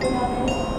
Amém.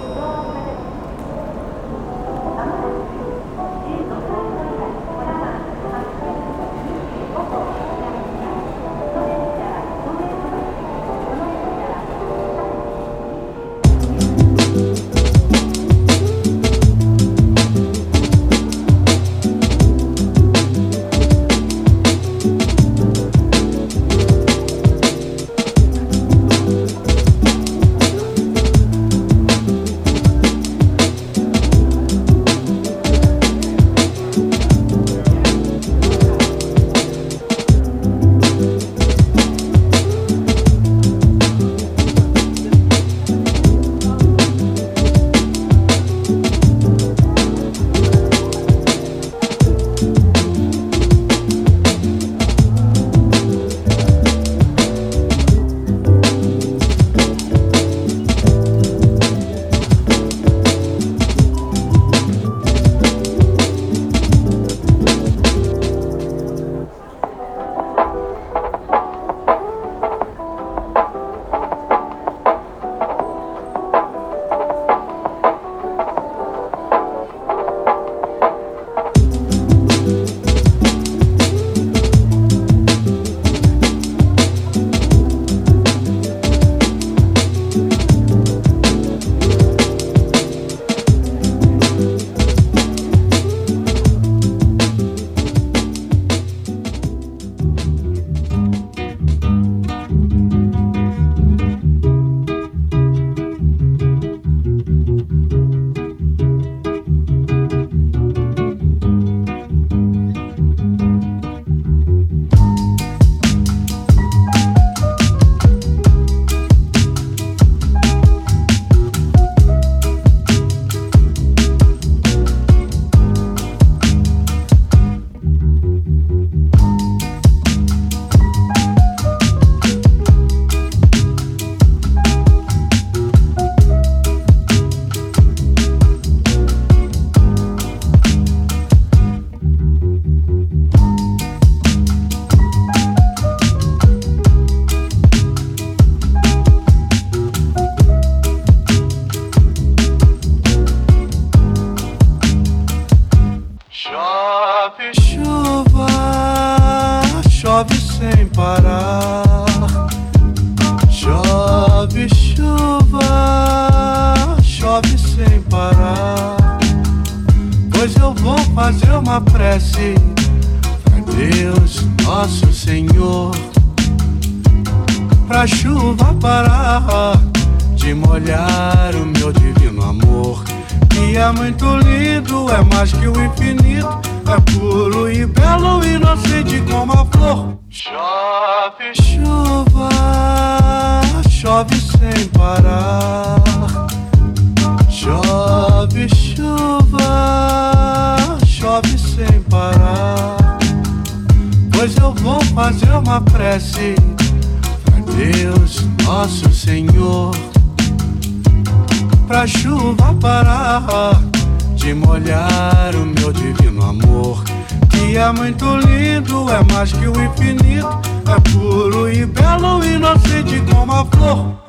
fazer uma prece pra Deus, nosso Senhor, pra chuva parar de molhar o meu divino amor. E é muito lindo, é mais que o infinito, é puro e belo, inocente como a flor. Chove, chove. fazer uma prece pra Deus, nosso Senhor, pra chuva parar de molhar o meu divino amor. Que é muito lindo, é mais que o infinito, é puro e belo, inocente como a flor.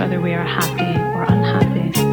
whether we are happy or unhappy.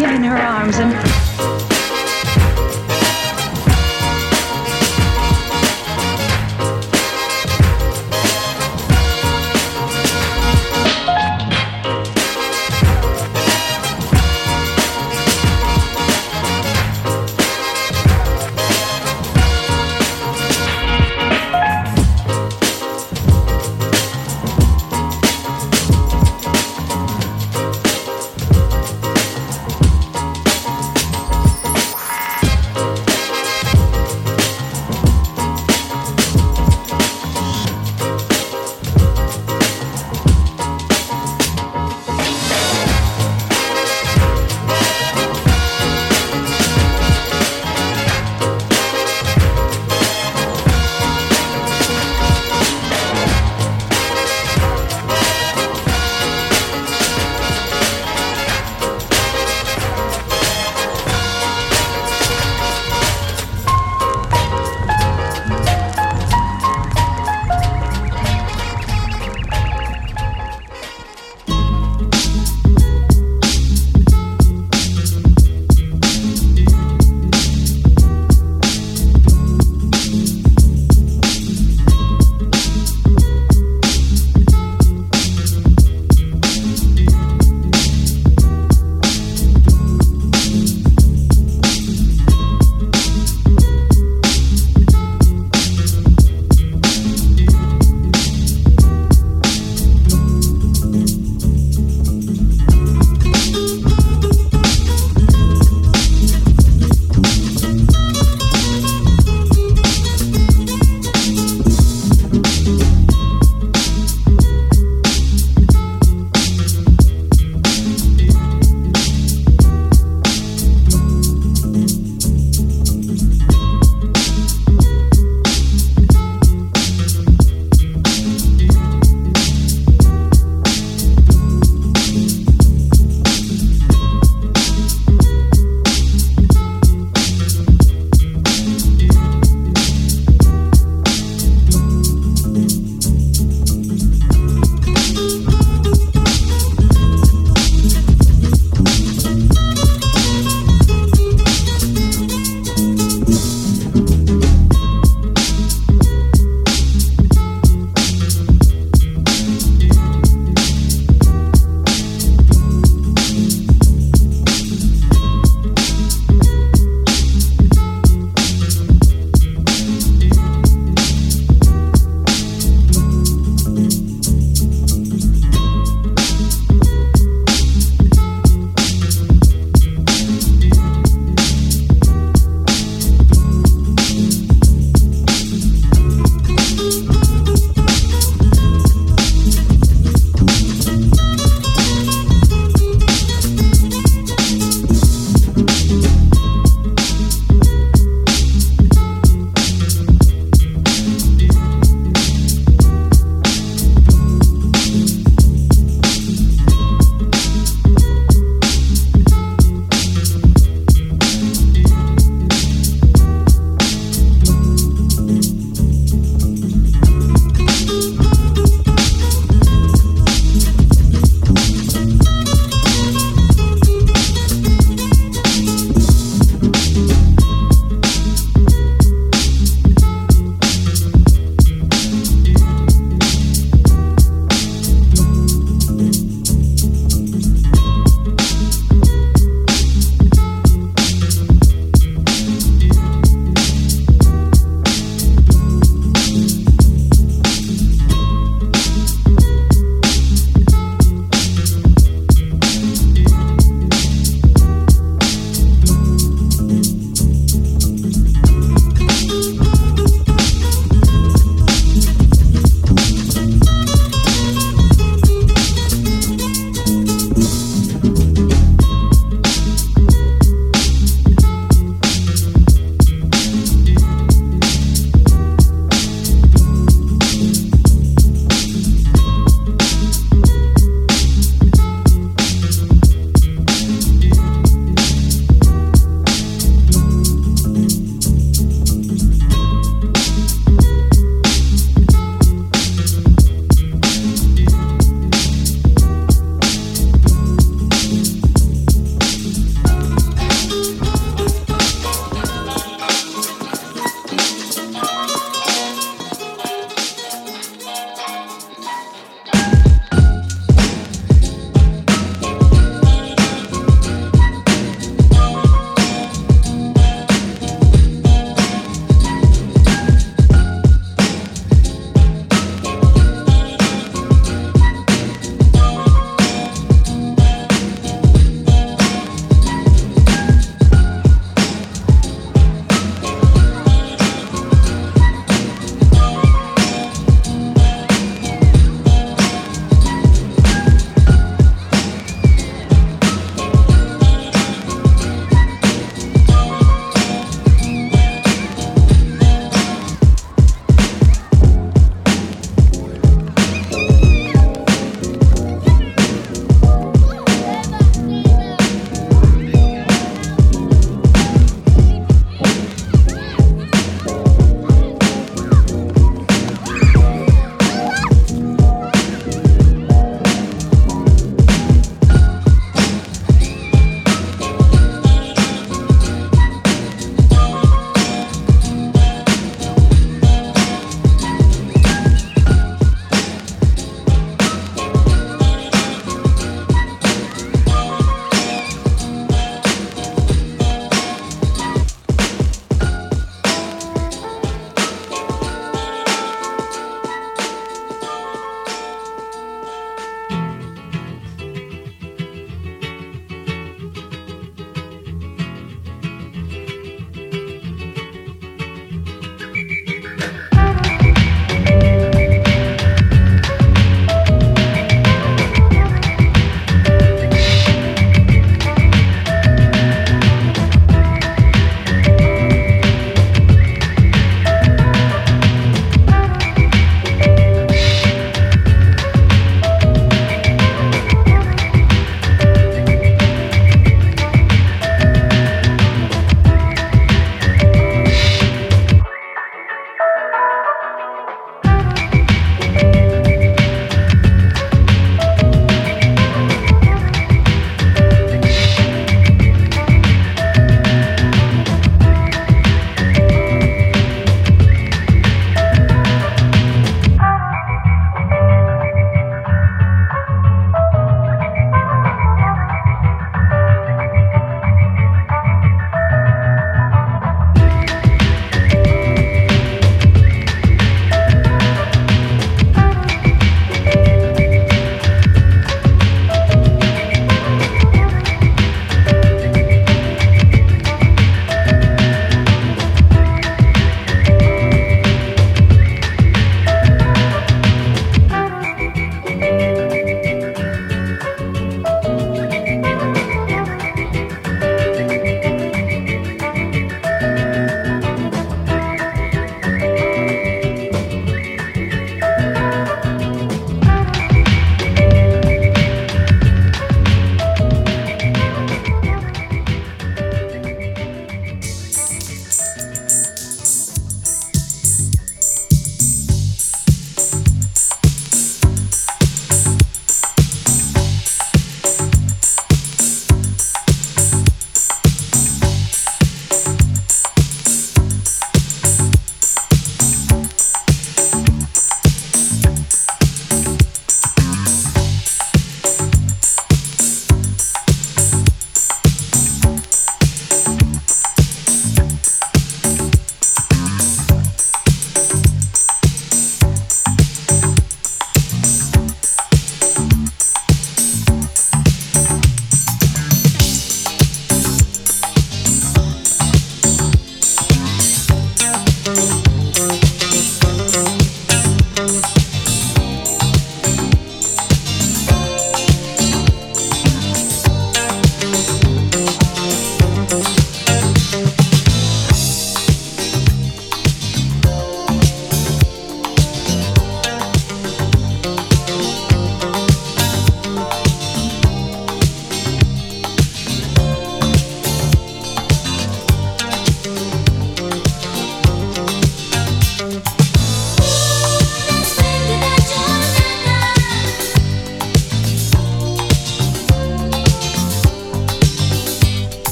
kid in her arms and.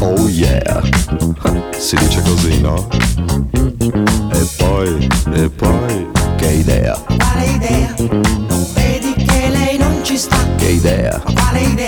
Oh yeah! Si dice così, no? E poi, e poi, che idea! Quale idea? Non vedi che lei non ci sta? Che idea? Quale idea?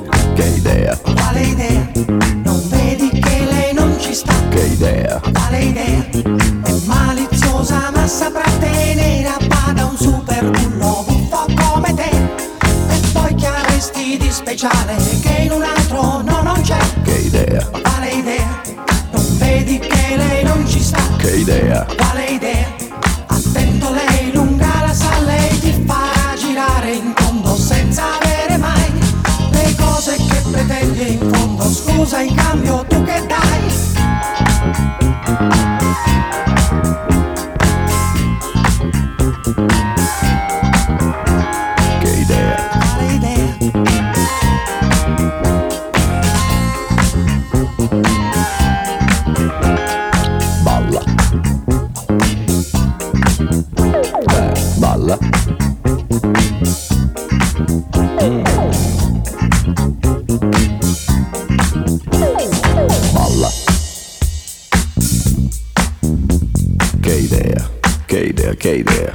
che idea, Quale idea? Non vedi che lei non ci sta? che idea, Quale idea? È maliziosa ma saprà tenere a bada un super bullo buffo come te. E poi che avresti di speciale che in un altro no non c'è. che idea, Quale idea? Non vedi che lei non ci sta? che idea, Quale idea? pausa y cambio Stay there.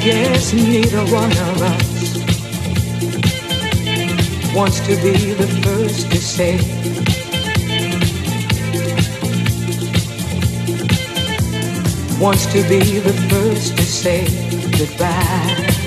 guess neither one of us wants to be the first to say. Wants to be the first to say goodbye.